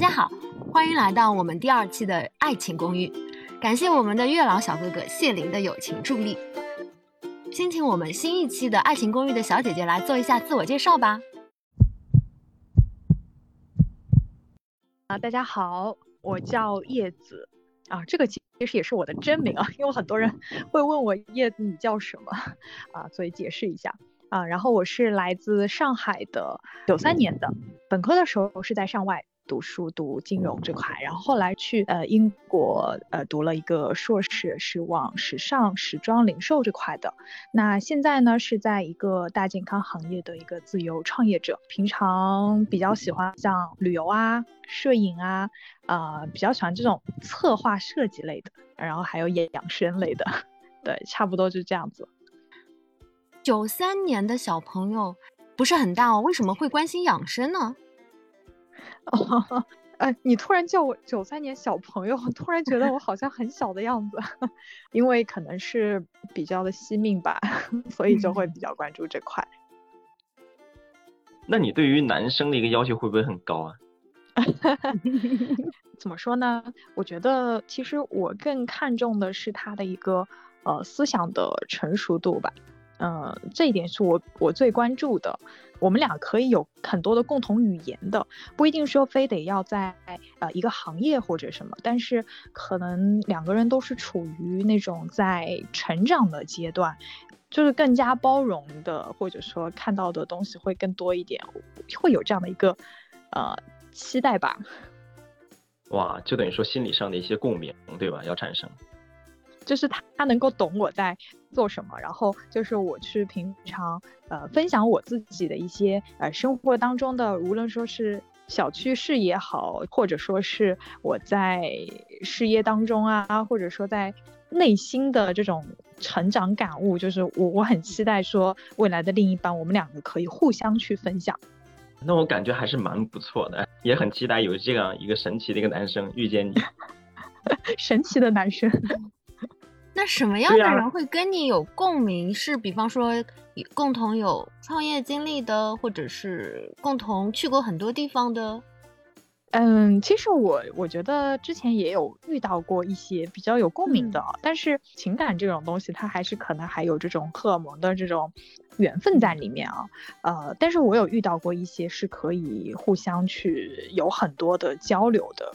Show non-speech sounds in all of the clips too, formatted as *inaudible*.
大家好，欢迎来到我们第二期的《爱情公寓》，感谢我们的月老小哥哥谢林的友情助力。先请我们新一期的《爱情公寓》的小姐姐来做一下自我介绍吧。啊，大家好，我叫叶子啊，这个其实也是我的真名啊，*laughs* 因为很多人会问我叶子你叫什么 *laughs* 啊，所以解释一下。啊，然后我是来自上海的，九三年的，本科的时候是在上外读书，读金融这块，然后后来去呃英国呃读了一个硕士，是往时尚时装零售这块的。那现在呢是在一个大健康行业的一个自由创业者，平常比较喜欢像旅游啊、摄影啊，啊比较喜欢这种策划设计类的，然后还有养生类的，对，差不多就这样子。九三年的小朋友不是很大哦，为什么会关心养生呢？哦，*laughs* 哎，你突然叫我九三年小朋友，突然觉得我好像很小的样子，*laughs* 因为可能是比较的惜命吧，*laughs* 所以就会比较关注这块。那你对于男生的一个要求会不会很高啊？怎么说呢？我觉得其实我更看重的是他的一个呃思想的成熟度吧。嗯，这一点是我我最关注的。我们俩可以有很多的共同语言的，不一定说非得要在呃一个行业或者什么，但是可能两个人都是处于那种在成长的阶段，就是更加包容的，或者说看到的东西会更多一点，会有这样的一个呃期待吧。哇，就等于说心理上的一些共鸣，对吧？要产生。就是他，他能够懂我在做什么，然后就是我去平常呃分享我自己的一些呃生活当中的，无论说是小趣事也好，或者说是我在事业当中啊，或者说在内心的这种成长感悟，就是我我很期待说未来的另一半，我们两个可以互相去分享。那我感觉还是蛮不错的，也很期待有这样一个神奇的一个男生遇见你，*laughs* 神奇的男生。那什么样的人会跟你有共鸣？是比方说共同有创业经历的，或者是共同去过很多地方的？嗯，其实我我觉得之前也有遇到过一些比较有共鸣的，但是情感这种东西，它还是可能还有这种荷尔蒙的这种缘分在里面啊。呃，但是我有遇到过一些是可以互相去有很多的交流的，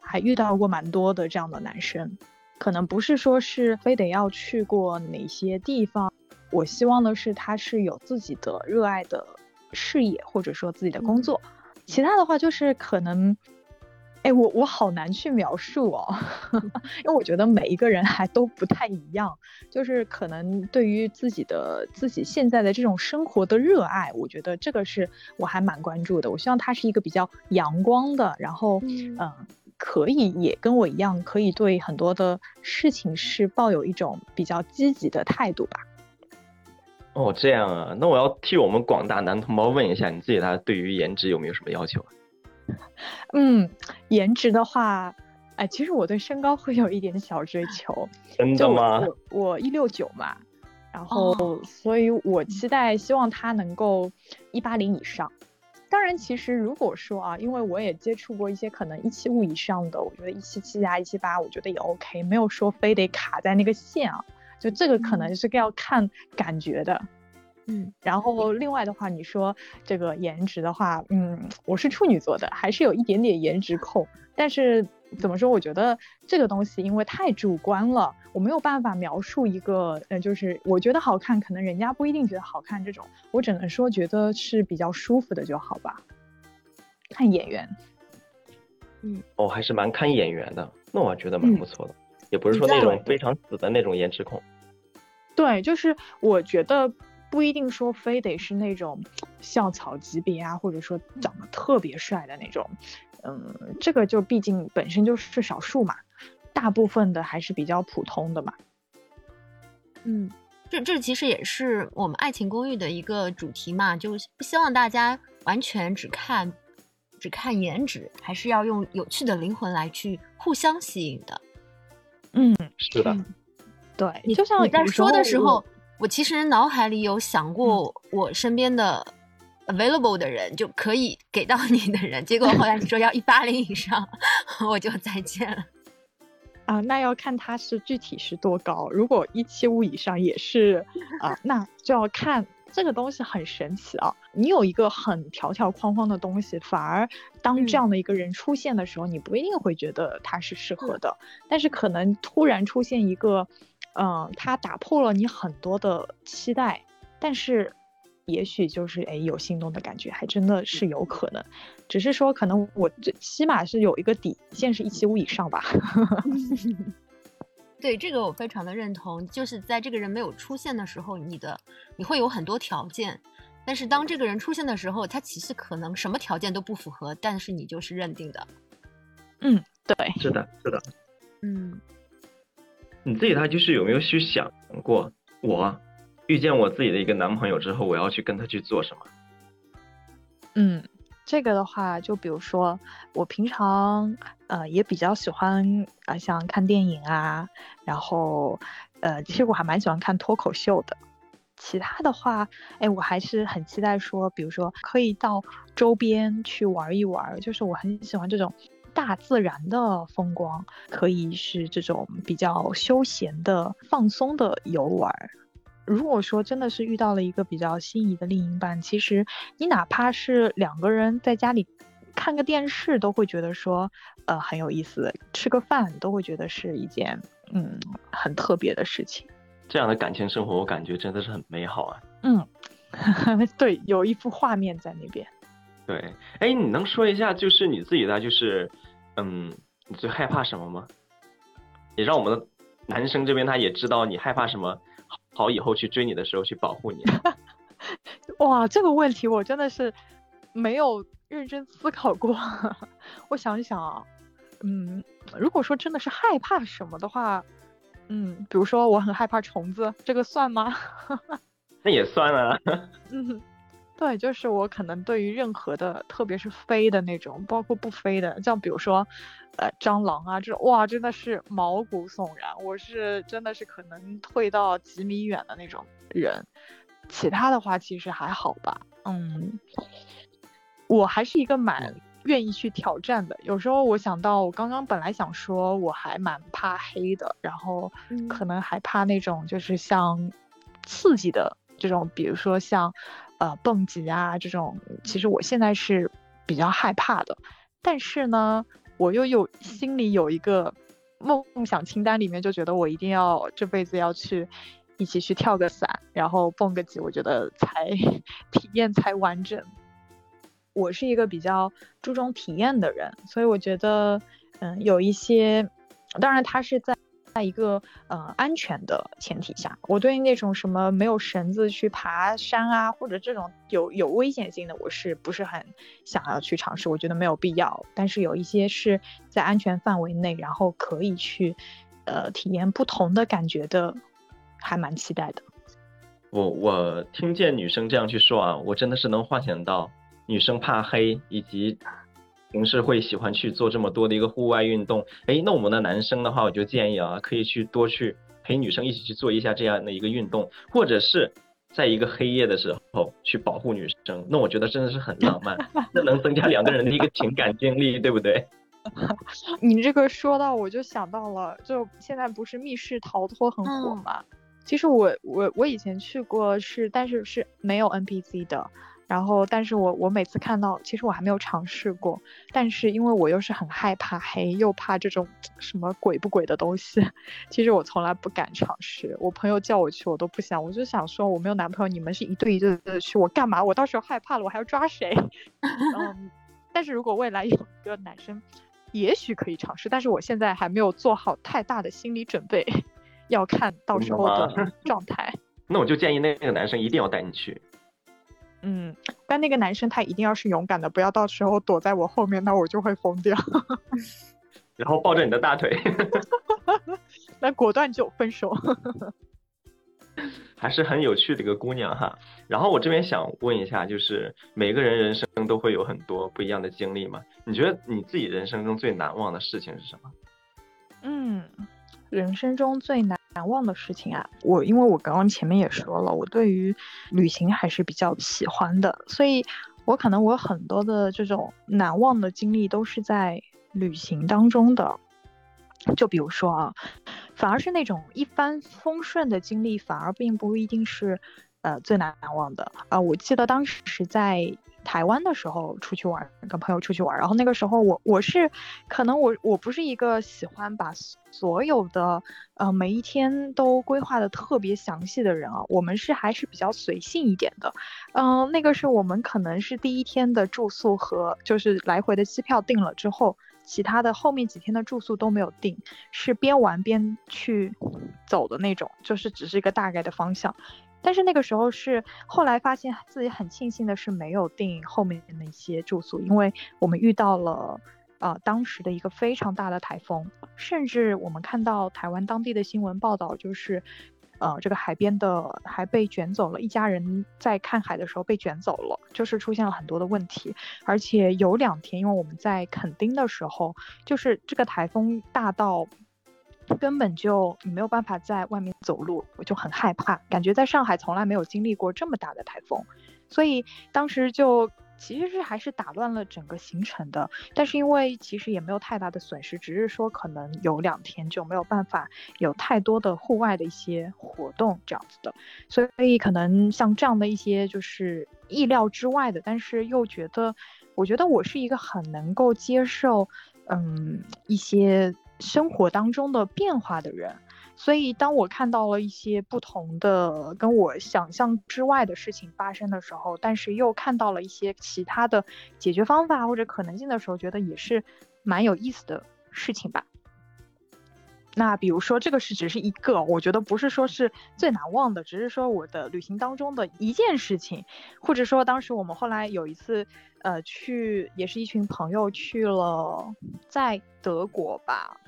还遇到过蛮多的这样的男生。可能不是说是非得要去过哪些地方，我希望的是他是有自己的热爱的事业或者说自己的工作，其他的话就是可能，哎，我我好难去描述哦，*laughs* 因为我觉得每一个人还都不太一样，就是可能对于自己的自己现在的这种生活的热爱，我觉得这个是我还蛮关注的，我希望他是一个比较阳光的，然后嗯。可以也跟我一样，可以对很多的事情是抱有一种比较积极的态度吧。哦，这样啊，那我要替我们广大男同胞问一下，你自己他对于颜值有没有什么要求？*laughs* 嗯，颜值的话，哎，其实我对身高会有一点小追求。*laughs* 真的吗？我一六九嘛，然后所以我期待希望他能够一八零以上。当然，其实如果说啊，因为我也接触过一些可能一七五以上的，我觉得一七七啊一七八，我觉得也 OK，没有说非得卡在那个线啊。就这个可能是要看感觉的，嗯。然后另外的话，你说这个颜值的话，嗯，我是处女座的，还是有一点点颜值控，但是。怎么说？我觉得这个东西因为太主观了，我没有办法描述一个，呃，就是我觉得好看，可能人家不一定觉得好看。这种我只能说觉得是比较舒服的就好吧。看演员，嗯，哦，还是蛮看演员的。那我觉得蛮不错的，也不是说那种非常死的那种颜值控。对，就是我觉得不一定说非得是那种校草级别啊，或者说长得特别帅的那种。嗯，这个就毕竟本身就是少数嘛，大部分的还是比较普通的嘛。嗯，这这其实也是我们爱情公寓的一个主题嘛，就不希望大家完全只看只看颜值，还是要用有趣的灵魂来去互相吸引的。嗯，是的，对，你就像你在说的时候，我其实脑海里有想过我身边的 available 的人就可以给到你的人，结果后来你说要一八零以上，我就再见了。啊，那要看他是具体是多高。如果一七五以上也是啊，那就要看这个东西很神奇啊。你有一个很条条框框的东西，反而当这样的一个人出现的时候，你不一定会觉得他是适合的。但是可能突然出现一个，嗯，他打破了你很多的期待，但是。也许就是哎，有心动的感觉，还真的是有可能。只是说，可能我最起码是有一个底线，是一七五以上吧。*laughs* 对这个我非常的认同。就是在这个人没有出现的时候，你的你会有很多条件，但是当这个人出现的时候，他其实可能什么条件都不符合，但是你就是认定的。嗯，对，是的，是的。嗯，你自己他就是有没有去想过我？遇见我自己的一个男朋友之后，我要去跟他去做什么？嗯，这个的话，就比如说我平常呃也比较喜欢啊，像看电影啊，然后呃，其实我还蛮喜欢看脱口秀的。其他的话，哎，我还是很期待说，比如说可以到周边去玩一玩，就是我很喜欢这种大自然的风光，可以是这种比较休闲的、放松的游玩。如果说真的是遇到了一个比较心仪的另一半，其实你哪怕是两个人在家里看个电视，都会觉得说，呃，很有意思；吃个饭都会觉得是一件嗯很特别的事情。这样的感情生活，我感觉真的是很美好啊。嗯，*laughs* 对，有一幅画面在那边。对，哎，你能说一下，就是你自己的，就是嗯，你最害怕什么吗？也让我们的男生这边他也知道你害怕什么。好，以后去追你的时候去保护你。*laughs* 哇，这个问题我真的是没有认真思考过。*laughs* 我想一想啊，嗯，如果说真的是害怕什么的话，嗯，比如说我很害怕虫子，这个算吗？*laughs* 那也算啊。嗯。对，就是我可能对于任何的，特别是飞的那种，包括不飞的，像比如说，呃，蟑螂啊这种，哇，真的是毛骨悚然。我是真的是可能退到几米远的那种人，其他的话其实还好吧。嗯，我还是一个蛮愿意去挑战的。有时候我想到，我刚刚本来想说我还蛮怕黑的，然后可能还怕那种就是像刺激的这种，比如说像。呃，蹦极啊，这种其实我现在是比较害怕的，但是呢，我又有心里有一个梦想清单，里面就觉得我一定要这辈子要去一起去跳个伞，然后蹦个极，我觉得才体验才完整。我是一个比较注重体验的人，所以我觉得，嗯，有一些，当然他是在。在一个呃安全的前提下，我对那种什么没有绳子去爬山啊，或者这种有有危险性的，我是不是很想要去尝试？我觉得没有必要。但是有一些是在安全范围内，然后可以去呃体验不同的感觉的，还蛮期待的。我我听见女生这样去说啊，我真的是能幻想到女生怕黑以及。平时会喜欢去做这么多的一个户外运动，哎，那我们的男生的话，我就建议啊，可以去多去陪女生一起去做一下这样的一个运动，或者是在一个黑夜的时候去保护女生，那我觉得真的是很浪漫，*laughs* 那能增加两个人的一个情感经历，对不对？*laughs* 你这个说到，我就想到了，就现在不是密室逃脱很火吗？其实我我我以前去过，是但是是没有 NPC 的。然后，但是我我每次看到，其实我还没有尝试过。但是因为我又是很害怕黑，又怕这种什么鬼不鬼的东西，其实我从来不敢尝试。我朋友叫我去，我都不想。我就想说，我没有男朋友，你们是一对一对的去，我干嘛？我到时候害怕了，我还要抓谁？*laughs* 嗯。但是如果未来有一个男生，也许可以尝试。但是我现在还没有做好太大的心理准备，要看到时候的 *laughs* 状态。那我就建议那个男生一定要带你去。嗯，但那个男生他一定要是勇敢的，不要到时候躲在我后面，那我就会疯掉。*laughs* 然后抱着你的大腿，*laughs* 那果断就分手。*laughs* 还是很有趣的一个姑娘哈。然后我这边想问一下，就是每个人人生都会有很多不一样的经历嘛？你觉得你自己人生中最难忘的事情是什么？嗯，人生中最难难忘的事情啊，我因为我刚刚前面也说了，我对于旅行还是比较喜欢的，所以我可能我很多的这种难忘的经历都是在旅行当中的。就比如说啊，反而是那种一帆风顺的经历，反而并不一定是呃最难忘的啊。我记得当时在。台湾的时候出去玩，跟朋友出去玩，然后那个时候我我是，可能我我不是一个喜欢把所有的呃每一天都规划的特别详细的人啊，我们是还是比较随性一点的，嗯，那个是我们可能是第一天的住宿和就是来回的机票定了之后，其他的后面几天的住宿都没有定，是边玩边去走的那种，就是只是一个大概的方向。但是那个时候是后来发现自己很庆幸的是没有订后面的那些住宿，因为我们遇到了，呃，当时的一个非常大的台风，甚至我们看到台湾当地的新闻报道，就是，呃，这个海边的还被卷走了，一家人在看海的时候被卷走了，就是出现了很多的问题，而且有两天，因为我们在垦丁的时候，就是这个台风大到。根本就没有办法在外面走路，我就很害怕，感觉在上海从来没有经历过这么大的台风，所以当时就其实是还是打乱了整个行程的。但是因为其实也没有太大的损失，只是说可能有两天就没有办法有太多的户外的一些活动这样子的，所以可能像这样的一些就是意料之外的，但是又觉得，我觉得我是一个很能够接受，嗯，一些。生活当中的变化的人，所以当我看到了一些不同的、跟我想象之外的事情发生的时候，但是又看到了一些其他的解决方法或者可能性的时候，觉得也是蛮有意思的事情吧。那比如说，这个是只是一个，我觉得不是说是最难忘的，只是说我的旅行当中的一件事情，或者说当时我们后来有一次，呃，去也是一群朋友去了，在德国吧，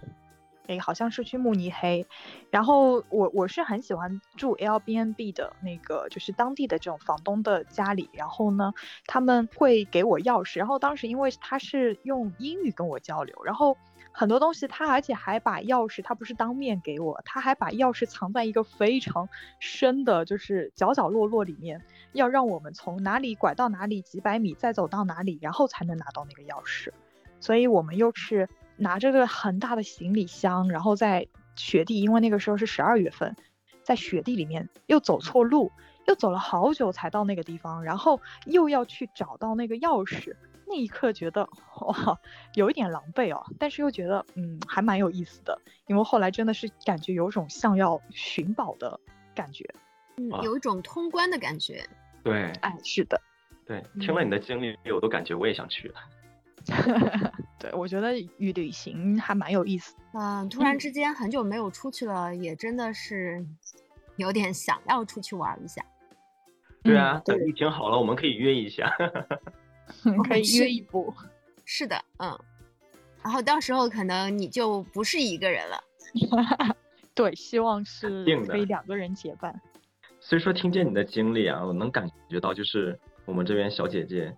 哎，好像是去慕尼黑，然后我我是很喜欢住 Airbnb 的那个，就是当地的这种房东的家里，然后呢，他们会给我钥匙，然后当时因为他是用英语跟我交流，然后。很多东西，他而且还把钥匙，他不是当面给我，他还把钥匙藏在一个非常深的，就是角角落落里面，要让我们从哪里拐到哪里，几百米再走到哪里，然后才能拿到那个钥匙。所以我们又是拿着个很大的行李箱，然后在雪地，因为那个时候是十二月份，在雪地里面又走错路，又走了好久才到那个地方，然后又要去找到那个钥匙。那一刻觉得哇，有一点狼狈哦，但是又觉得嗯，还蛮有意思的，因为后来真的是感觉有种像要寻宝的感觉，嗯，有一种通关的感觉。对，哎，是的，对，听了你的经历，我都感觉我也想去了。*laughs* 对，我觉得旅旅行还蛮有意思。嗯，突然之间很久没有出去了，也真的是有点想要出去玩一下。对啊，等疫情好了，我们可以约一下。*laughs* 可以约一波，是的，嗯，然后到时候可能你就不是一个人了，*laughs* 对，希望是可以两个人结伴。所以说，听见你的经历啊，我能感觉到，就是我们这边小姐姐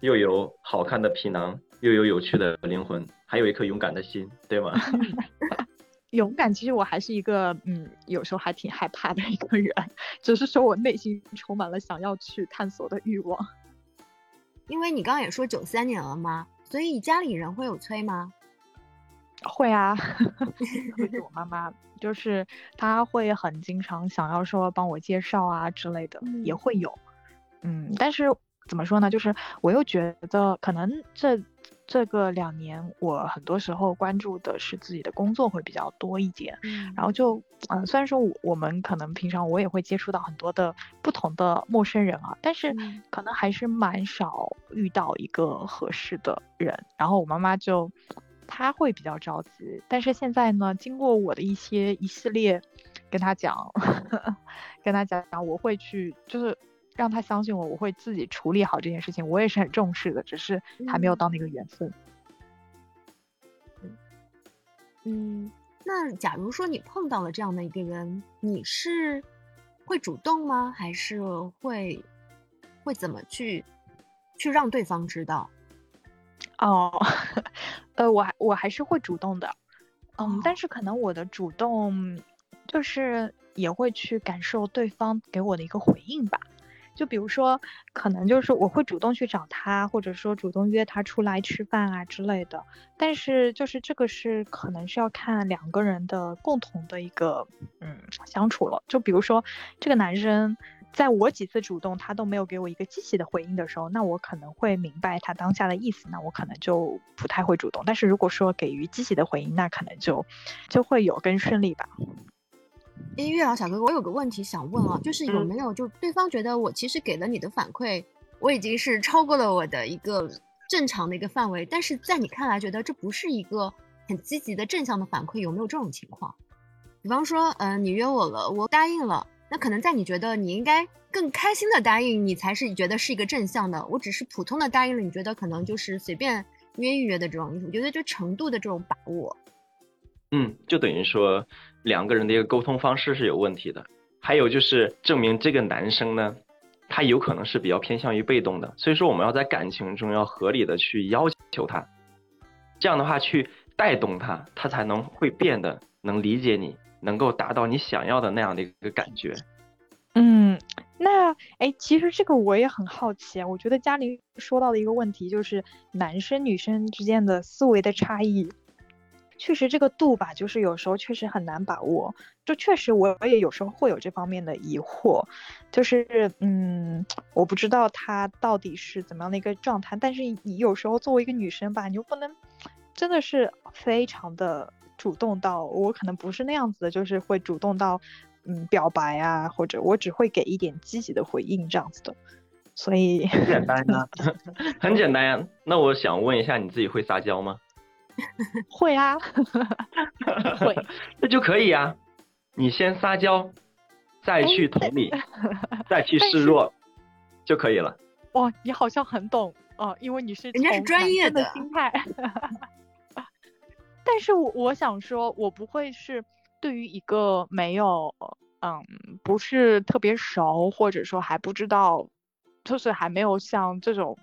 又有好看的皮囊，又有有趣的灵魂，还有一颗勇敢的心，对吗？*laughs* 勇敢，其实我还是一个，嗯，有时候还挺害怕的一个人，只是说我内心充满了想要去探索的欲望。因为你刚刚也说九三年了嘛？所以家里人会有催吗？会啊，*laughs* 会我妈妈，就是她会很经常想要说帮我介绍啊之类的，也会有。嗯，但是怎么说呢？就是我又觉得可能这。这个两年，我很多时候关注的是自己的工作会比较多一点，然后就，嗯，虽然说我我们可能平常我也会接触到很多的不同的陌生人啊，但是可能还是蛮少遇到一个合适的人。然后我妈妈就，她会比较着急，但是现在呢，经过我的一些一系列跟她讲，*laughs* 跟她讲讲，我会去就是。让他相信我，我会自己处理好这件事情。我也是很重视的，只是还没有到那个缘分。嗯，那假如说你碰到了这样的一个人，你是会主动吗？还是会会怎么去去让对方知道？哦，*laughs* 呃，我还我还是会主动的。嗯，但是可能我的主动。就是也会去感受对方给我的一个回应吧。就比如说，可能就是我会主动去找他，或者说主动约他出来吃饭啊之类的。但是就是这个是可能是要看两个人的共同的一个嗯相处了。就比如说这个男生在我几次主动他都没有给我一个积极的回应的时候，那我可能会明白他当下的意思，那我可能就不太会主动。但是如果说给予积极的回应，那可能就就会有更顺利吧。哎，月老小哥哥，我有个问题想问啊，就是有没有就对方觉得我其实给了你的反馈，我已经是超过了我的一个正常的一个范围，但是在你看来觉得这不是一个很积极的正向的反馈，有没有这种情况？比方说，嗯，你约我了，我答应了，那可能在你觉得你应该更开心的答应，你才是觉得是一个正向的，我只是普通的答应了，你觉得可能就是随便约一约的这种，我觉得就程度的这种把握。嗯，就等于说两个人的一个沟通方式是有问题的。还有就是证明这个男生呢，他有可能是比较偏向于被动的。所以说我们要在感情中要合理的去要求他，这样的话去带动他，他才能会变得能理解你，能够达到你想要的那样的一个感觉。嗯，那哎，其实这个我也很好奇。我觉得嘉玲说到的一个问题就是男生女生之间的思维的差异。确实这个度吧，就是有时候确实很难把握。就确实我也有时候会有这方面的疑惑，就是嗯，我不知道他到底是怎么样的一个状态。但是你有时候作为一个女生吧，你又不能真的是非常的主动到，我可能不是那样子的，就是会主动到嗯表白啊，或者我只会给一点积极的回应这样子的。所以很简单啊，*laughs* 很简单呀。那我想问一下，你自己会撒娇吗？*laughs* 会啊，会，*laughs* 那就可以啊。你先撒娇，再去同理，再去示弱，就可以了。哇，你好像很懂哦，因为你是人家是专业的心态。*laughs* 但是我我想说，我不会是对于一个没有嗯，不是特别熟，或者说还不知道，就是还没有像这种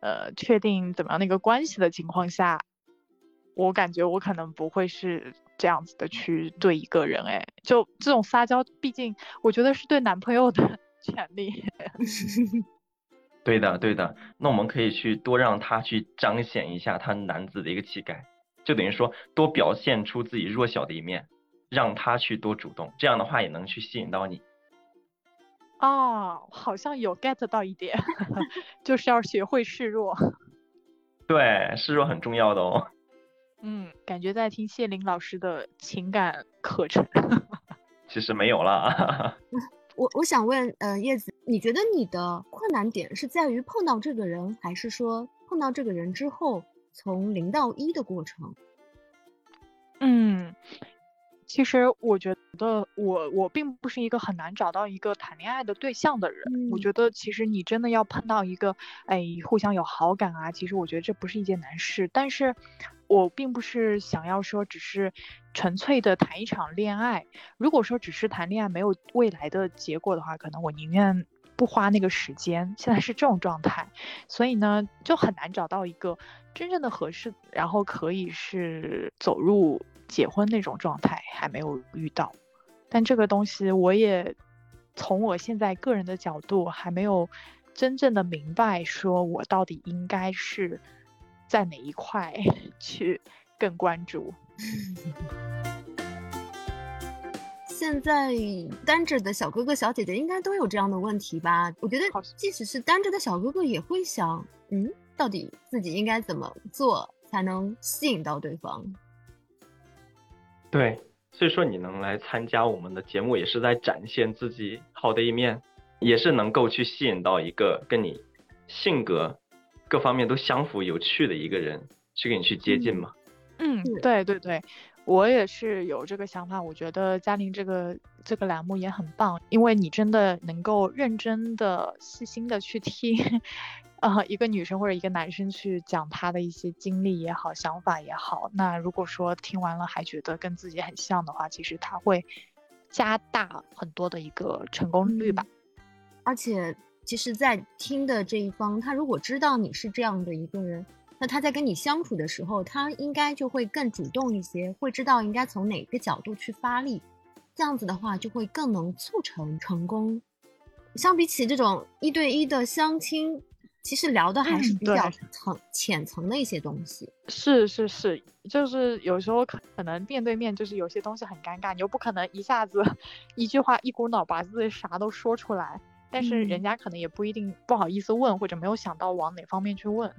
呃确定怎么样的一个关系的情况下。我感觉我可能不会是这样子的去对一个人，哎，就这种撒娇，毕竟我觉得是对男朋友的 *laughs* 权利。*laughs* 对的，对的。那我们可以去多让他去彰显一下他男子的一个气概，就等于说多表现出自己弱小的一面，让他去多主动，这样的话也能去吸引到你。哦，好像有 get 到一点，*laughs* 就是要学会示弱。对，示弱很重要的哦。嗯，感觉在听谢林老师的情感课程。*laughs* 其实没有了。*laughs* 我我想问，呃，叶子，你觉得你的困难点是在于碰到这个人，还是说碰到这个人之后从零到一的过程？嗯。其实我觉得我我并不是一个很难找到一个谈恋爱的对象的人。我觉得其实你真的要碰到一个，哎，互相有好感啊，其实我觉得这不是一件难事。但是，我并不是想要说只是纯粹的谈一场恋爱。如果说只是谈恋爱没有未来的结果的话，可能我宁愿不花那个时间。现在是这种状态，所以呢，就很难找到一个真正的合适，然后可以是走入。结婚那种状态还没有遇到，但这个东西我也从我现在个人的角度还没有真正的明白，说我到底应该是在哪一块 *laughs* 去更关注。*laughs* 现在单着的小哥哥小姐姐应该都有这样的问题吧？我觉得即使是单着的小哥哥也会想，嗯，到底自己应该怎么做才能吸引到对方？对，所以说你能来参加我们的节目，也是在展现自己好的一面，也是能够去吸引到一个跟你性格各方面都相符、有趣的一个人去给你去接近嘛。嗯，对对对，我也是有这个想法。我觉得嘉玲这个这个栏目也很棒，因为你真的能够认真的、细心的去听。啊，一个女生或者一个男生去讲他的一些经历也好，想法也好，那如果说听完了还觉得跟自己很像的话，其实他会加大很多的一个成功率吧。而且，其实，在听的这一方，他如果知道你是这样的一个人，那他在跟你相处的时候，他应该就会更主动一些，会知道应该从哪个角度去发力。这样子的话就会更能促成成功。相比起这种一对一的相亲，其实聊的还是比较层浅层的一些东西。是是是，就是有时候可可能面对面就是有些东西很尴尬，你又不可能一下子 *laughs* 一句话一股脑把自己啥都说出来，但是人家可能也不一定不好意思问，或者没有想到往哪方面去问。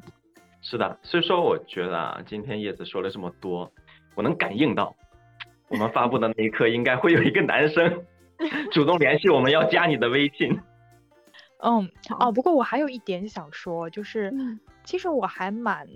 是的，所以说我觉得啊，今天叶子说了这么多，我能感应到，我们发布的那一刻应该会有一个男生 *laughs* 主动联系我们要加你的微信。嗯，*laughs* 哦，不过我还有一点想说，就是其实我还蛮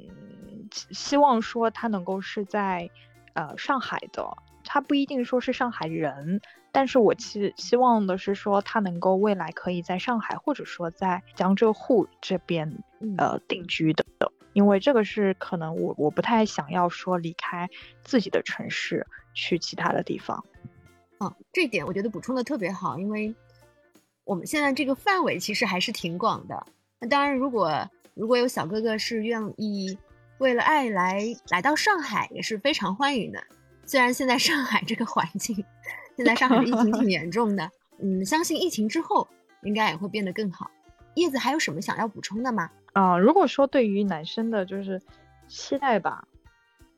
希望说他能够是在呃上海的，他不一定说是上海人，但是我期希望的是说他能够未来可以在上海或者说在江浙沪这边呃定居的，因为这个是可能我我不太想要说离开自己的城市去其他的地方。嗯，这点我觉得补充的特别好，因为。我们现在这个范围其实还是挺广的。那当然，如果如果有小哥哥是愿意为了爱来来到上海，也是非常欢迎的。虽然现在上海这个环境，现在上海的疫情挺 *laughs* 严重的，嗯，相信疫情之后应该也会变得更好。叶子还有什么想要补充的吗？啊，如果说对于男生的就是期待吧。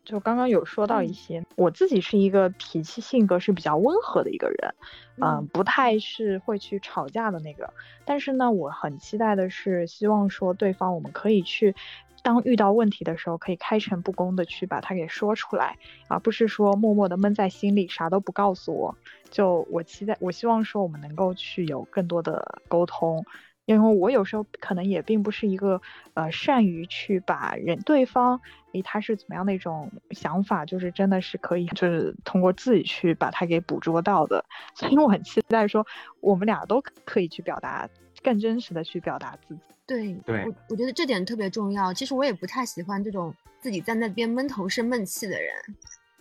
就刚刚有说到一些，我自己是一个脾气性格是比较温和的一个人，嗯，不太是会去吵架的那个。但是呢，我很期待的是，希望说对方我们可以去，当遇到问题的时候，可以开诚布公的去把它给说出来，而不是说默默的闷在心里，啥都不告诉我。就我期待，我希望说我们能够去有更多的沟通。因为我有时候可能也并不是一个呃善于去把人对方诶他是怎么样的一种想法，就是真的是可以就是通过自己去把它给捕捉到的，所以我很期待说我们俩都可以去表达更真实的去表达自己。对对，我我觉得这点特别重要。其实我也不太喜欢这种自己在那边闷头生闷气的人。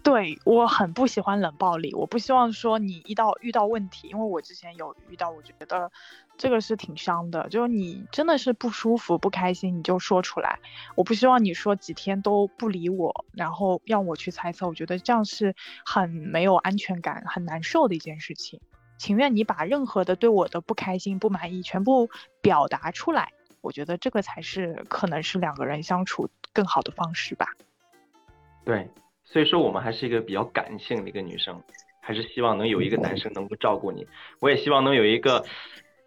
对我很不喜欢冷暴力，我不希望说你一到遇到问题，因为我之前有遇到，我觉得这个是挺伤的。就是你真的是不舒服、不开心，你就说出来。我不希望你说几天都不理我，然后让我去猜测。我觉得这样是很没有安全感、很难受的一件事情。情愿你把任何的对我的不开心、不满意全部表达出来，我觉得这个才是可能是两个人相处更好的方式吧。对。所以说，我们还是一个比较感性的一个女生，还是希望能有一个男生能够照顾你。我也希望能有一个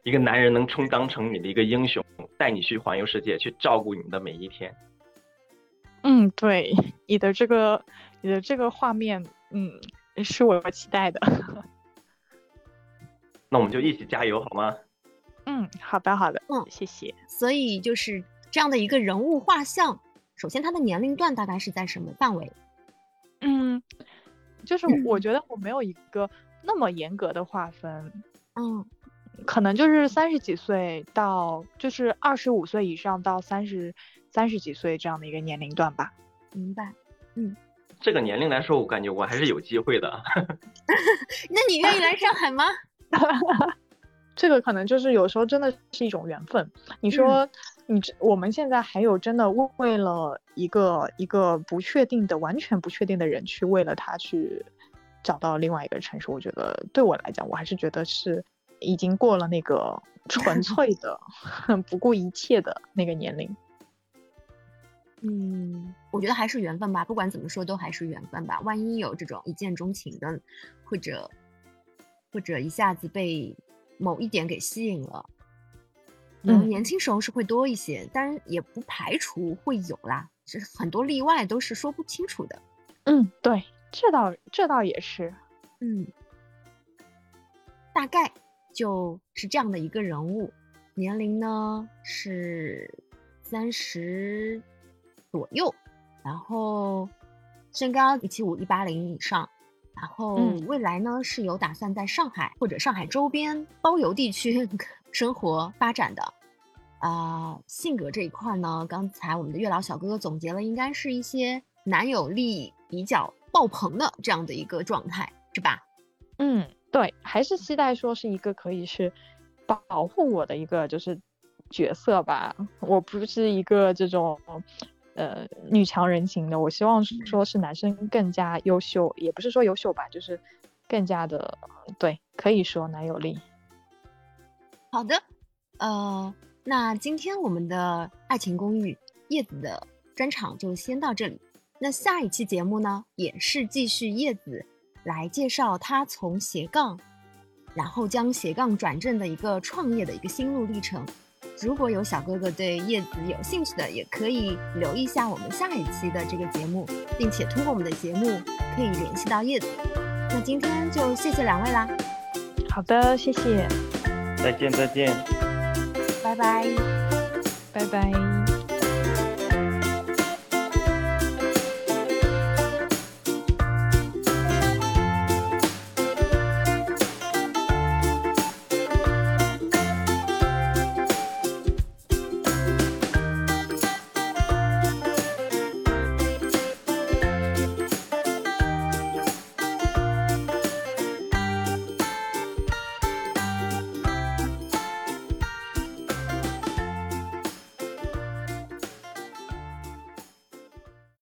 一个男人能充当成你的一个英雄，带你去环游世界，去照顾你的每一天。嗯，对，你的这个你的这个画面，嗯，是我期待的。那我们就一起加油好吗？嗯，好的，好的，嗯，谢谢。所以就是这样的一个人物画像，首先他的年龄段大概是在什么范围？嗯，就是我觉得我没有一个那么严格的划分，嗯，可能就是三十几岁到就是二十五岁以上到三十三十几岁这样的一个年龄段吧。明白，嗯，这个年龄来说，我感觉我还是有机会的。*laughs* 那你愿意来上海吗？*laughs* 这个可能就是有时候真的是一种缘分。你说。你我们现在还有真的为了一个一个不确定的、完全不确定的人去为了他去找到另外一个城市，我觉得对我来讲，我还是觉得是已经过了那个纯 *laughs* 粹的、不顾一切的那个年龄。嗯，我觉得还是缘分吧，不管怎么说都还是缘分吧。万一有这种一见钟情的，或者或者一下子被某一点给吸引了。嗯，年轻时候是会多一些，但是也不排除会有啦，是很多例外都是说不清楚的。嗯，对，这倒这倒也是，嗯，大概就是这样的一个人物，年龄呢是三十左右，然后身高一七五一八零以上，然后未来呢是有打算在上海或者上海周边包邮地区。*laughs* 生活发展的，啊，性格这一块呢，刚才我们的月老小哥哥总结了，应该是一些男友力比较爆棚的这样的一个状态，是吧？嗯，对，还是期待说是一个可以是保护我的一个就是角色吧。我不是一个这种呃女强人型的，我希望说是男生更加优秀，也不是说优秀吧，就是更加的对，可以说男友力。好的，呃，那今天我们的《爱情公寓》叶子的专场就先到这里。那下一期节目呢，也是继续叶子来介绍他从斜杠，然后将斜杠转正的一个创业的一个心路历程。如果有小哥哥对叶子有兴趣的，也可以留意一下我们下一期的这个节目，并且通过我们的节目可以联系到叶子。那今天就谢谢两位啦。好的，谢谢。再见，再见。拜拜。拜拜。